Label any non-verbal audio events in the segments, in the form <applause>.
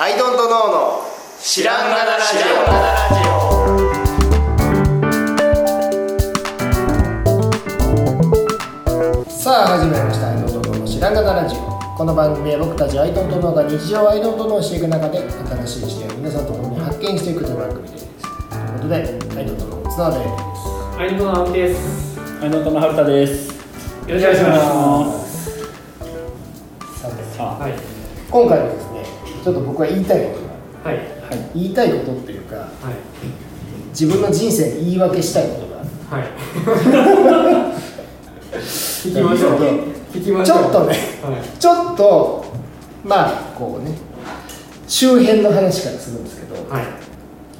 I don't know の知らんがなラジオさあ始まりました I don't know の知らんがなラジオこの番組は僕たち I don't know が日常を I don't know していく中で新しい視点を皆さんと共に発見していくという番組ですということでアイドントノーの綱田英ですアイドの青木です。はい、ノートの春田です。よろしくお願いします。さあ、はい。今回はですねちょっと僕は言いたいことがはい。はい、言いたいことっていうかはい。自分の人生に言い訳したいことがあるはい。<laughs> 聞きましょう。聞きましょう。ちょっとねはい。ちょっとまあこうね周辺の話からするんですけど、はい。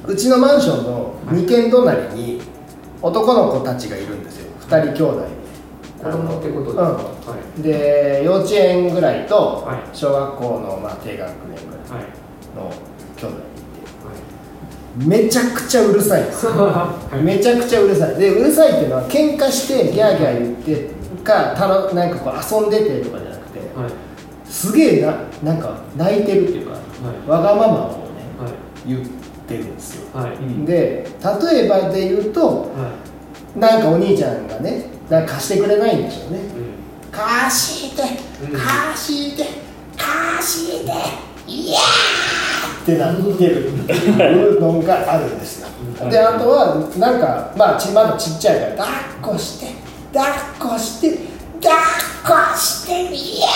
うちのマンションの2軒隣に男の子たちがいるんですよ2人兄弟子供ってことですか？うんはでで幼稚園ぐらいとはい小学校のまあ低学年ぐらいい。はい。の兄弟めちゃくちゃうるさい。めちゃくちゃうるさいでうるさいっていうのは喧嘩してギャーギャー言ってかたのなんかこう遊んでてとかじゃなくてはい。すげえななんか泣いてるっていうか、わがままをねはい。言ってるんですよで例えばで言うとはい。なんかお兄ちゃんがねなんか貸してくれないんでしょうね。うん。貸してうん。貸して貸していやーってなってる。っ <laughs> ていうのがあるんですよ。うんであとはなんかまあちまだちっちゃいから抱っこして抱っこして抱っこしていや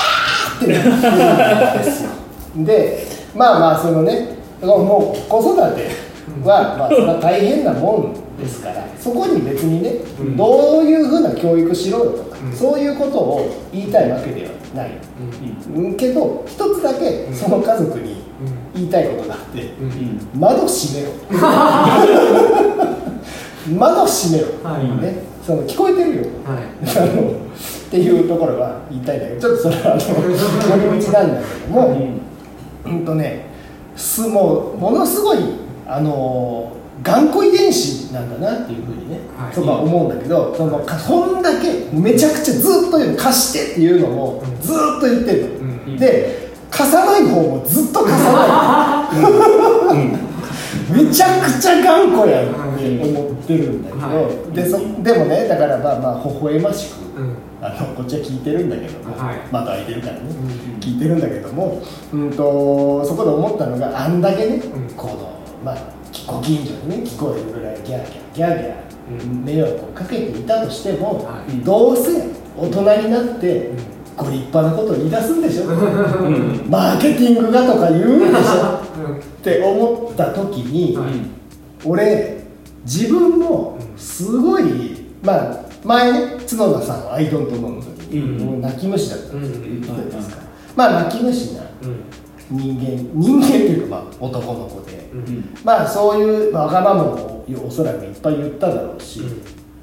ーってなってるんですよ。でまあまあそのねもう子育てはまあそれは大変なもんですからそこに別にねうん。どういうふうな教育しろよとかうん。そういうことを言いたいわけではない。うん。けど一つだけその家族に言いたいことがあって窓閉めろ。<laughs> 窓閉めろ、はい。ね、その聞こえてるよ。はい。あのっていうところは言いたいんだけどちょっと。それはあの <laughs> 寄り道なんだけども、うん、うんとねすもうものすごいあの頑固遺伝子なんだなっていうふうにね、はい。そ思うんだけどそのかそんだけめちゃくちゃずっと言う貸してっていうのもうん。ずっと言ってるの、うん。で貸さない方もずっと貸さない。めちゃくちゃ頑固やんって思ってるんだけど、はい。でそでもねだからまあまあ微笑ましく、うん。あのこっちは聞いてるんだけども、はい。まだ開いてるからね、うん。聞いてるんだけども、うん、とそこで思ったのがあんだけね、ん。このまあご近所にね聞こえるぐらいギャーギャーギャーギャー迷惑をかけていたとしても、はい。どうせ大人になってご立派なことを言い出すんでしょ、うん、マーケティングがとか言うんでしょ？うん。って思った時に、はい。俺自分もすごいまあ前ね角田さんは「アイドントノー」の時に、うん。泣き虫だったんですよ、うん。言ってたじゃないですか、まあ泣き虫なうん。人間人間というかまあ男の子で、うん。まあそういうわがままもおそらくいっぱい言っただろうし、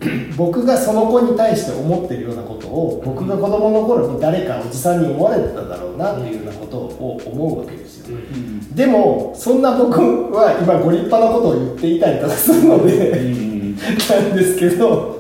<clears throat> 僕がその子に対して思ってるようなことを僕が子供の頃に誰かおじさんに思われてただろうなっていうようなことを思うわけですよ、うん。でもそんな僕は今ご立派なことを言っていたりとかするので、うん、<laughs> なんですけど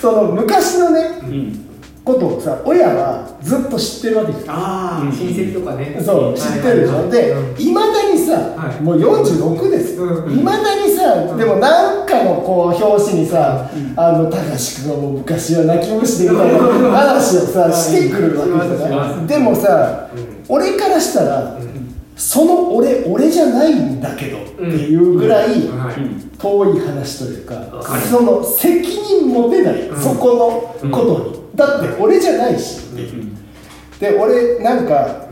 その昔のねうん、ことをさ親はずっと知ってるわけじゃん。ああ、親戚とかね。そう知ってるでしょ？でうん。いまだにさ、はい。もう46です。いま、未だにさ、うん。でもなんかのこう表紙にさうん「あの高志君がもう昔は泣き虫で」みたいな話をさはい。してくるわけじゃない？でもさうん。俺からしたらその俺俺じゃないんだけどっていうぐらい。遠い話というかその責任持てない、うん。そこのことに、だって俺じゃないしっていう。で俺なんか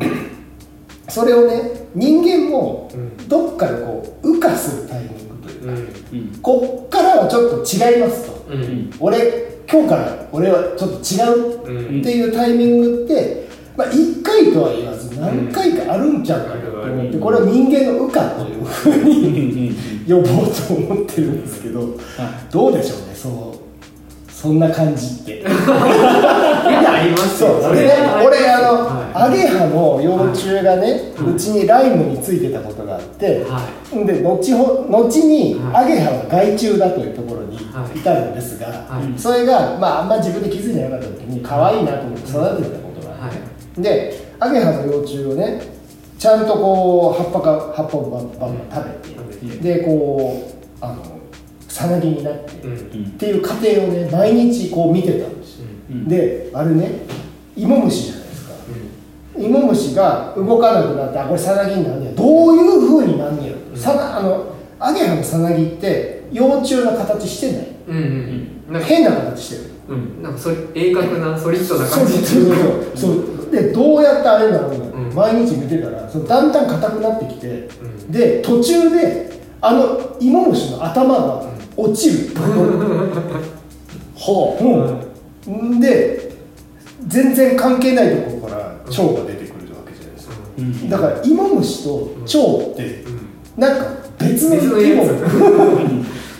それをね人間もうん。どっかでこう羽化するタイミングというか、こっからはちょっと違いますと、うん。俺今日から俺はちょっと違ううん。っていうタイミングって、まあ、1回とは言わず何回かあるんちゃうかなと思ってうん。これは人間の羽化というふううん、にうん、呼ぼうと思ってるんですけどどうでしょうねそうそんな感じって。いや、ありますよ。ね俺あの、はい。アゲハの幼虫がね、はい。うちにライムについてたことがあって、はで後ほ後に、はい。アゲハは害虫だというところにはい。至るんですが、はい。それが、まあ、あんま自分で気づいてなかった時に可愛いなと思って育ててたことがあって、でアゲハの幼虫をねちゃんとこう葉っぱが葉っぱをバンバンバン食べて、食べて。でこうあのさなぎになって、うん。っていう過程をね毎日こう見てたんですよ、うん。であれね芋虫じゃないですか。芋虫が動かなくなってあこれさなぎになんねやどういうふうになんねやろ、さなあのアゲハのさなぎって幼虫の形してない。うんうん。なんか変な形してる。うん。なんかそれ鋭角なソリッドな感じ。そうそうそうそう。でどうやってあれなの。か、ん。毎日見てたらそのだんだん硬くなってきて、うん。で途中であの芋虫の頭が落ちる、ほうん。で全然関係ないところから蝶が出てくるわけじゃないですか、う。うん。だから芋虫と蝶ってうん。なんか別の生き物。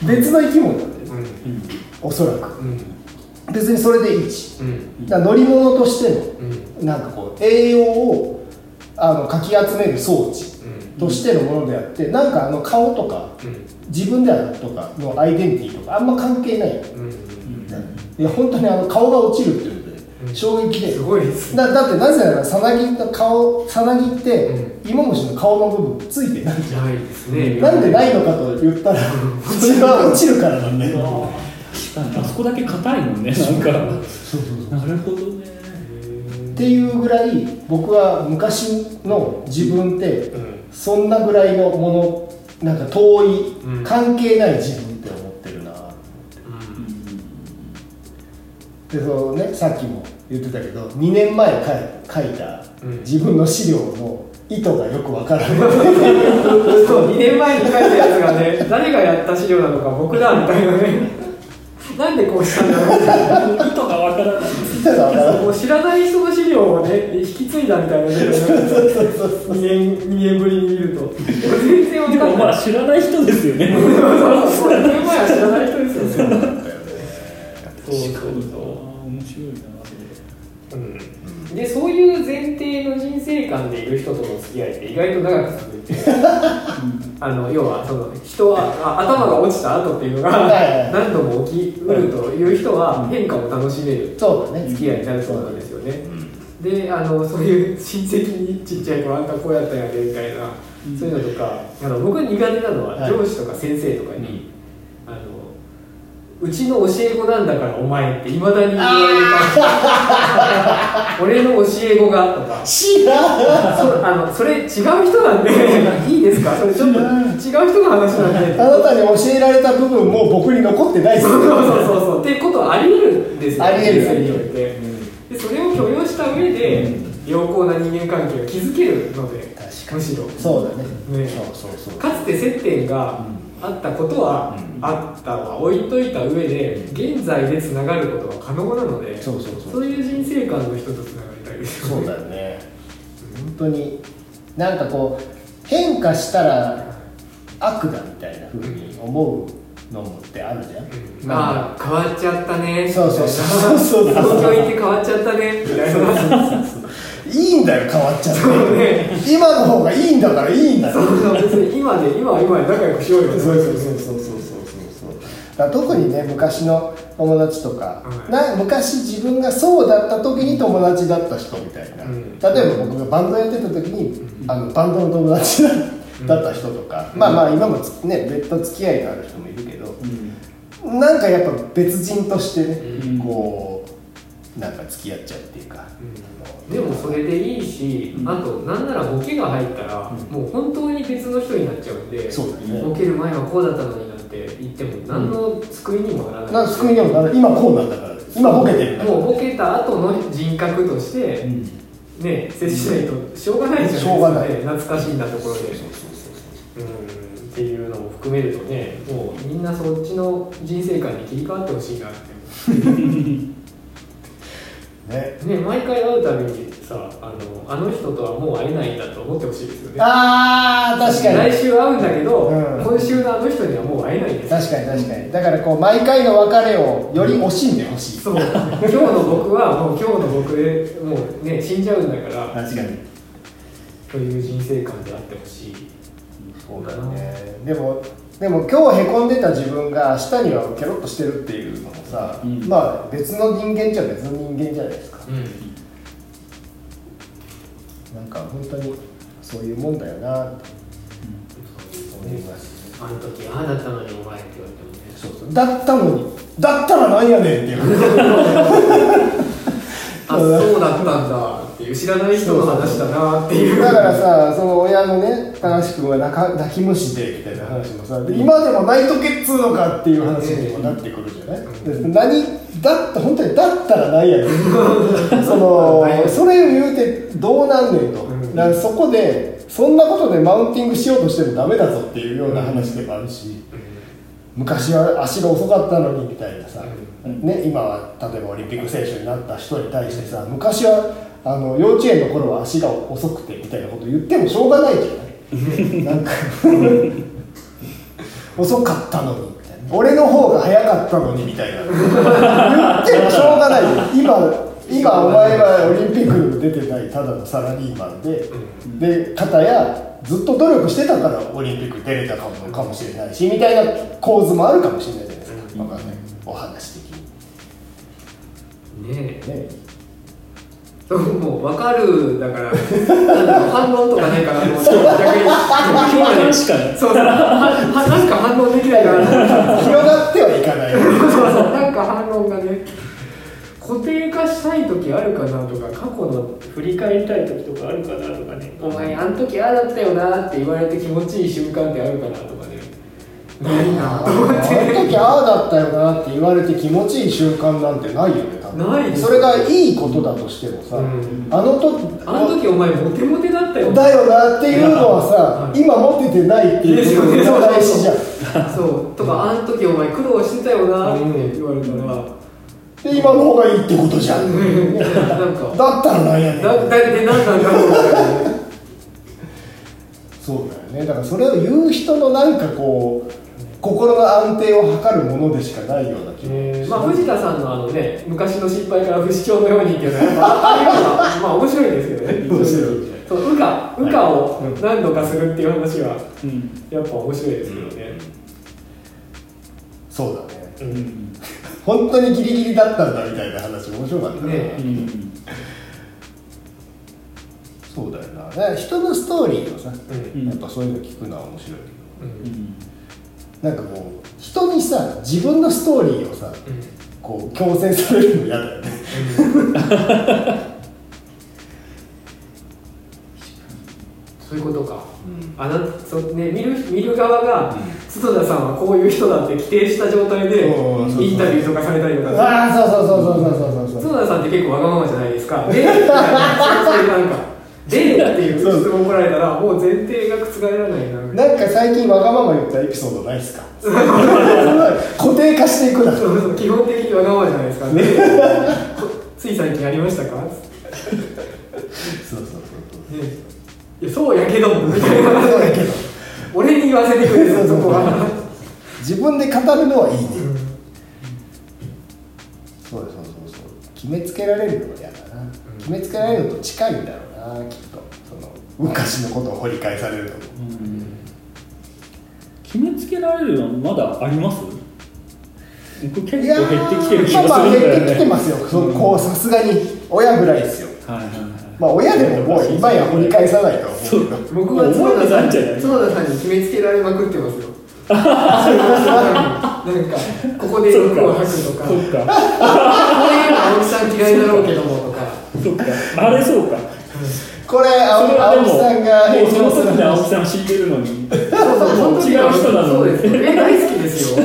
別の <laughs> 生き物なんだようん。おそらく。うん。別にそれでいいし。うん。だ乗り物としてのうん。なんかこう栄養をあのかき集める装置うん。としてのものであってなんかあの顔とかうん自分であるとかのアイデンティティとかあんま関係ない。うんいや本当にあの顔が落ちるっていう衝撃で。すごいですね。だだってなぜならさなぎの顔さなぎってう芋虫の顔の部分ついてないじゃないですね。ん <laughs> なんでないのかと言ったらそれは落ちるからなんだよ。あそこだけ硬いもんね、なんか。なるほどね。っていうぐらい僕は昔の自分ってうん。そんなぐらいのものなんか遠い、うん。関係ない自分って思ってるな。でそのねさっきも言ってたけど2年前書い書いたうん。自分の資料の意図がよくわからない。<laughs> そう2年前に書いたやつがね誰がやった資料なのか僕だみたいなね。なんでこうしたんだろう意図がわからない。意図がわからない。もう知らない人の資料をね引き継いだみたいなね。2年二年ぶりに見ると。全然わでもまかんないあ <laughs> <laughs> 知らない人ですよね。そうそう2年前は知らない人ですよね。そうそう面白いな。うん、でそういう前提の人生観でいる人との付き合いって意外と長く続いて <laughs> あの要はその人はあ頭が落ちた後っていうのが何度も起きうるという人は変化を楽しめるそうだね。付き合いになるそうなんですよね。であのそういう親戚にちっちゃい子あんたこうやったんやでみたいな、そういうのとかあの僕が苦手なのははい。上司とか先生とかに、うちの教え子なんだからお前っていまだに言われた俺の教え子がとか。知らん。そあのそれ違う人なんで。いいですか？それちょっと違う人の話なんで。あなたに教えられた部分も僕に残ってないですそうそうそうそう。っていうことはあり得るんですよ。あり得る。において。でそれを許容した上で良好な人間関係を築けるので確むしろ。そうだね。ね。そうそうそう。かつて接点があったことはあったは置いといた上で現在でつながることは可能なのでそうそうそうそう。いう人生観の人とつながりたいですよそうだねよね。本当になんかこう変化したら悪だみたいなふうに思うのもってあるじゃん、まあ変わっちゃったね。そうそうそうそうそう。そうそうそうわっちゃそういいんだよ変わっちゃって、そうね。今の方がいいんだからいいんだよ。そうそう別に今で今は今で仲良くしようよ。そうそうそうそうそうそう。だ特にね昔の友達とか、うんな昔自分がそうだった時に友達だった人みたいな、うん。例えば僕がバンドやってた時に、あのバンドの友達だだった人とか、まあまあ今もつね別途付き合いがある人もいるけど、なんかやっぱ別人としてね、うん。こうなんか付き合っちゃうっていうか、でもそれでいいし、あとなんならボケが入ったら、もう本当に別の人になっちゃうんでね。ボケる前はこうだったのになって言っても何の救いにもならない、救いにもなる今こうなんだから。今ボケてるもうボケた後の人格として、ね接しないとしょうがないじゃないですか、ね、しょうがない。懐かしいんだところで。うん。っていうのも含めるとねもうみんなそっちの人生観に切り替わってほしいなって。<laughs> ね。ね毎回会うたびにさあのあの人とはもう会えないんだと思ってほしいですよね。あー確かに。来週会うんだけど、うん。今週のあの人にはもう会えないんです確かに確かに。だからこう毎回の別れをより惜しんでほしい、そう。今日の僕はもう今日の僕でもうね死んじゃうんだから確かに。という人生観であってほしい。そうだね。でもでも今日へこんでた自分が明日にはケロッとしてるっていうのもさ、うん。まあ別の人間じゃ別の人間じゃないですか。うんなんか本当にそういうもんだよなって思いますあの時ああだったのにお前って言われてもねそうそうだったのにだったらなんやねんっていう。あそうだったんだっていう知らない人の話だなっていうだからさその親のね高橋君は泣き虫でみたいな話もさで今でも泣いとけっつうのかっていう話にもなってくるじゃない、で何だって本当にだったらなんやねん。<laughs> そのそれを言うてどうなんねんと、うん。だからそこでそんなことでマウンティングしようとしてもダメだぞっていうような話でもあるし、昔は足が遅かったのにみたいなさ、ね、今は例えばオリンピック選手になった人に対してさ昔はあの幼稚園の頃は足が遅くてみたいなこと言ってもしょうがないじゃない。<laughs> なんか <laughs> 遅かったのに俺の方が早かったのにみたいな。言ってもしょうがないよ。今今お前はオリンピック出てないただのサラリーマンで、で片やずっと努力してたからオリンピック出れたかもかもしれないしみたいな構図もあるかもしれないじゃないですか、わかんない。お話的ねえ。にねそうもう分かるだからなんだろう反論とかないかなと思って逆に。共感しかないそう。なんか反論できないかな広がってはいかない。そうそうなんか反論がね固定化したい時あるかなとか過去の振り返りたい時とかあるかなとかね。お前あの時ああだったよなって言われて気持ちいい瞬間ってあるかなとかね。ないなあの時ああだったよなって言われて気持ちいい瞬間なんてないよねないそれがいいことだとしてもさ、うん。あの時あの時お前モテモテだったよ。だよなっていうのはさ、はい。今持ててないっていうことが大事じゃん。そう。とかあの時お前苦労してたよなって言われたら、で今の方がいいってことじゃん。なんか。だったらなんやねん。だだって何なんだろうそうだよね。だからそれを言う人のなんかこう心の安定を図るものでしかないような気もまあ、藤田さんのあのね昔の失敗から不死鳥のようにっていうのはやっぱあまあ面白いですよね <laughs> 面白い。そう羽化羽化を何度かするっていう話はうん。やっぱ面白いですけどね、そうだね。うん。本当にギリギリだったんだみたいな話面白かったねねうん。そうだよな。だから人のストーリーをさ、うん。やっぱそういうの聞くのは面白いけうん。どなんかもう人にさ自分のストーリーをさこう強制されるの嫌だよね。そういうことか、あなそうね、見る見る側が角田さんはこういう人だって規定した状態でうんそうそう。インタビューとかされたりとか。ああそうそうそうそうそうそうそう。角田さんって結構わがままじゃないですか。<laughs> でみたいなそういうなんかでっていう質問来られたらもう前提が覆らないなな。なんか最近わがまま言ったエピソードないっすか？固定化していくな。そうそう基本的にわがままじゃないですか。<laughs> ねつい最近ありましたか？そうそうそうね。いやそうやけどみたいな。そうやけど。俺に言わせてくれるそこは。自分で語るのはいいね、そうそうそうそう。決めつけられるのは嫌だな、決めつけられるのと近いんだろうなきっとその昔のことを掘り返されるのも決めつけられるのまだあります？僕結構いや減ってきてる気がするんだよ減ってきてね。ますよ、そのこうさすがに親ぐらいですよ。はいはいはい。まあ親でももう今や掘り返さないとは思うけど僕は角田さん角田さんに決めつけられまくってますよ。なんかここで服を履くとか。こういうの青木さん嫌いだろうけどもとか。そっか。あれそうかこれ青木さんがもうその時で青木さん知ってるのに。そうそう違う人なのそうです。え大好きですよ。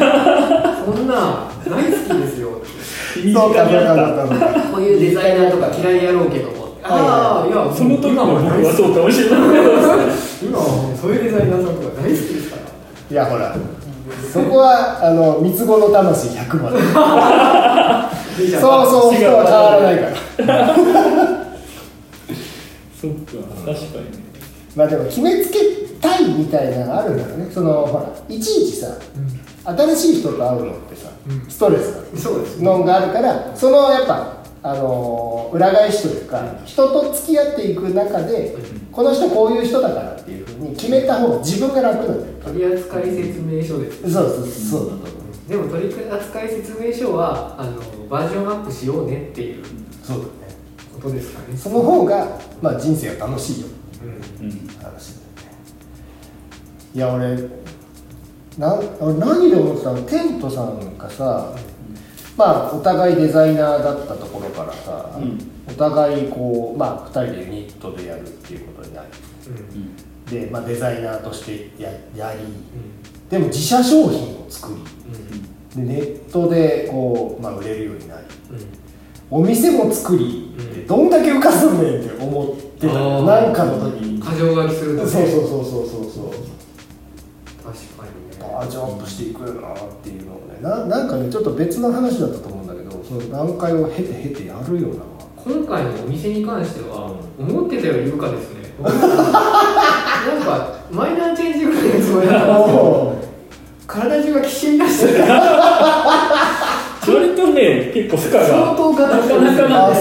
そんな大好きですよ。身そうかこういうデザイナーとか嫌いやろうけども。ああいやたその時の今僕はそうかもしれない。き <laughs> 今はそういうデザイナーさんとか大好きですから。いやほらそこはあの三つ子の魂100までそうそう人は変わらないからそっか確かに。ねまあでも決めつけたいみたいなのがあるんだろうね。そのほらいちいちさ新しい人と会うのってさ、うん。ストレス。だそうですね。のがあるからそのやっぱあのー裏返しというか人と付き合っていく中でこの人こういう人だからっていうふうに決めた方が自分が楽なんだよ。取扱説明書です。そうそうそうだと思うでも取扱説明書はあのバージョンアップしようねっていう。そうだねことですかね。その方が、まあ、人生は楽しいよ。うん。うん話いや俺な俺何で思ってたの？テントさんがさまあお互いデザイナーだったところからさ、うん。お互いこうまあ2人でユニットでやるっていうことになりうん。で、まあ、デザイナーとしてややりうん。でも自社商品を作り。うん。でネットでこう、まあ、売れるようになり。うんお店も作りどんだけ浮かすんねんって思ってたなんかの時に。過剰書きするとね。そうそうそうそうそうそう。確かにね。バージョンアップしていくよなっていうのをね。ななんかねちょっと別の話だったと思うんだけどその段階を経て経てやるよな。今回のお店に関しては思ってたより優香ですね。<laughs> なんかマイナーチェンジぐらいのつもりだったんですけど体中がきしみ出し。て <laughs> て割とね結構負荷が相当ガタガタなかなかあね。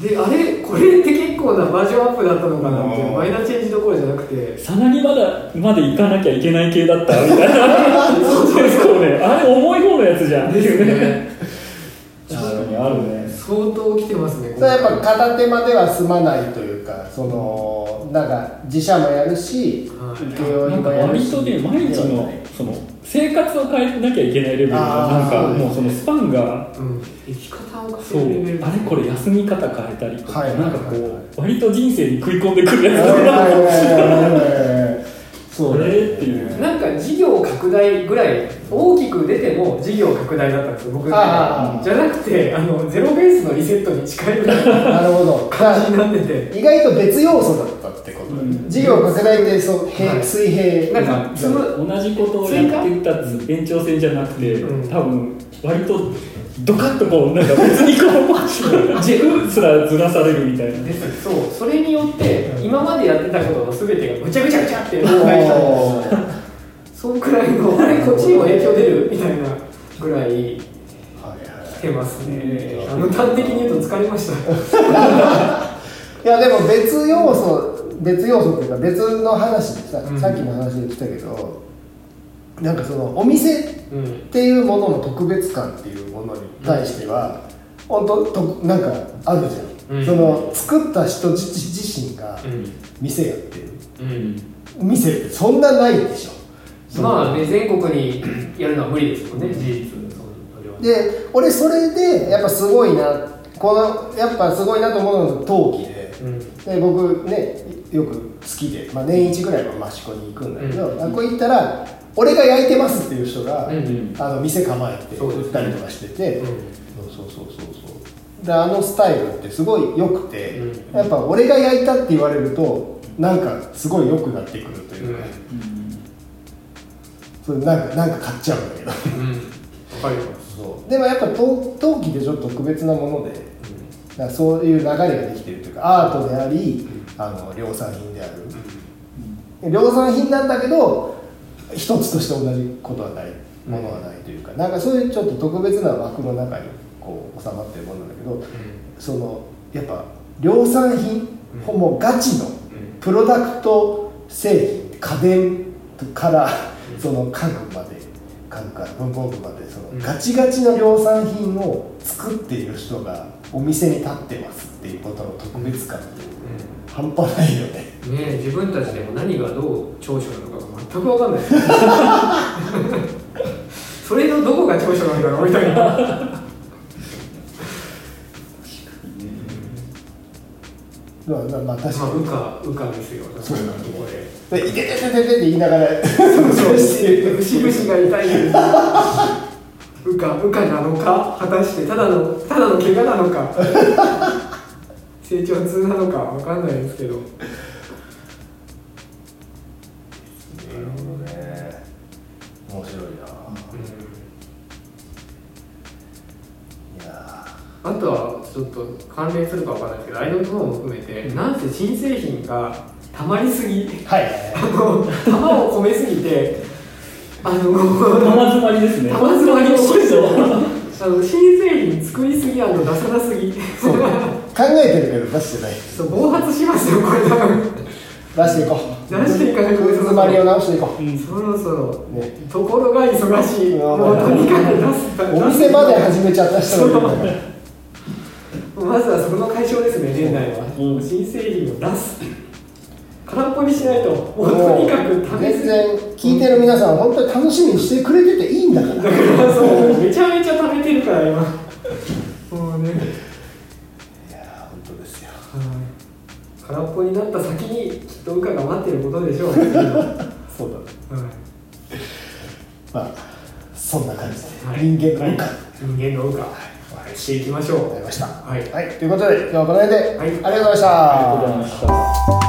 そであれこれって結構なバージョンアップだったのかなってうんマイナーチェンジどころじゃなくて。さなぎまだまで行かなきゃいけない系だったみたいな。結構ね。あれ重い方のやつじゃん。ってね。ね確かにあるね。相当来てますねうそれはやっぱ片手間では済まないというかそのなんか自社もやるしはい。請負なんかもやるし割とね毎日のその生活を変えなきゃいけないレベルがなんかもうそのスパンがうん。生き方をそう変えるレベル。あれこれ休み方変えたりとかはい。なんかこう割と人生に食い込んでくるやつはいはいがはいはいはい。そうっていう。なんか事業拡大ぐらい大きく出ても事業拡大だったんですよ僕じゃなくてあのゼロベースのリセットに近いぐらいのなるほど。感じになってて。意外と別要素だったってことうん。事業拡大ってそう平はい。水平。なんかつむ同じことをやってた延長線じゃなくて、うん。多分割とドカッとこうなんか別にこう <laughs> 軸すらずらされるみたいな。ですそう。それによって今までやってたことの全てがぐちゃぐちゃぐちゃって崩壊したんですよそうくらいのあれ <laughs> こっちにも影響出るみたいなぐらいはいはい来てますね。あの端的に言うと疲れました。<laughs> いやでも別要素別要素っていうか別の話でさ、うん。さっきの話で来たけどなんかそのお店っうん。ていうものの特別感っていうものに対しては、本当となんかあるじゃん、うん。その作った人自自身がうん。店やってる。うん。店ってそんなないでしょまあね全国にやるのは無理ですもんね事実で俺それでやっぱすごいなこのやっぱすごいなと思うのが陶器でうん。で僕ねよく好きで、まあ、年一ぐらいは益子に行くんだけど、うん。あ行ったら俺が焼いてますっていう人が、うんあの店構えて売ったりとかしてて、うん。そうそうそうそうであのスタイルってすごい良くて、うん。やっぱ俺が焼いたって言われるとなんかすごい良くなってくるというか、それなんかなんか買っちゃうん。だけどそう。でもやっぱ陶陶器ってちょっと特別なものでだからそういう流れができてるというかアートでありあの量産品である、量産品なんだけど一つとして同じことはないものはないというか、なんかそういうちょっと特別な枠の中にこう収まってるものだけどそのやっぱ量産品、うんもうガチのプロダクト製品家電からその家具まで家具から文房具までそのうんガチガチの量産品を作っている人がお店に立ってますっていうことの特別感って半端ないよね。うんねえ自分たちでも何がどう長所なのかが全く分かんない。<laughs> それのどこが長所なんだろうみたいなまあまあまあ確まあかに、羽化羽化ですよ。そういうところで。で「いててててて」って言いながら。そう <laughs> 節々が痛いです。羽化羽化なのか果たしてただのただの怪我なのか。<laughs> 成長痛なのか分かんないですけど関連するかわかんないですけどアイドルの方も含めてなんせ新製品がたまりすぎーはい。はいあの玉を込めすぎてあの玉詰まりですね。玉詰まりを起こしてあの新製品作りすぎ出さなすぎ。そう。考えてるけど出してない。そう暴発しますよこれ多分。出していこう。出していかないと空詰まりを直していこう、うん。そろそろね。ところが忙しい。うん。もうとにかく出すお店まで始めちゃった人がいるからまずはそこの解消ですね年内は、うん。新製品を出す。空っぽにしないともうとにかく食べ過ぎ全然聞いてる皆さん本当に楽しみにしてくれてていいんだから。だからそうめちゃめちゃ食べてるから今。もうね。いや本当ですよ。はい。空っぽになった先にきっと羽化が待ってることでしょう、はい、そうだね。まあそんな感じで、はい。人間の文化人間の羽化していきましょう。ございました。はい。はい、ということで今日はこの辺で、はい。ありがとうございました。ありがとうございました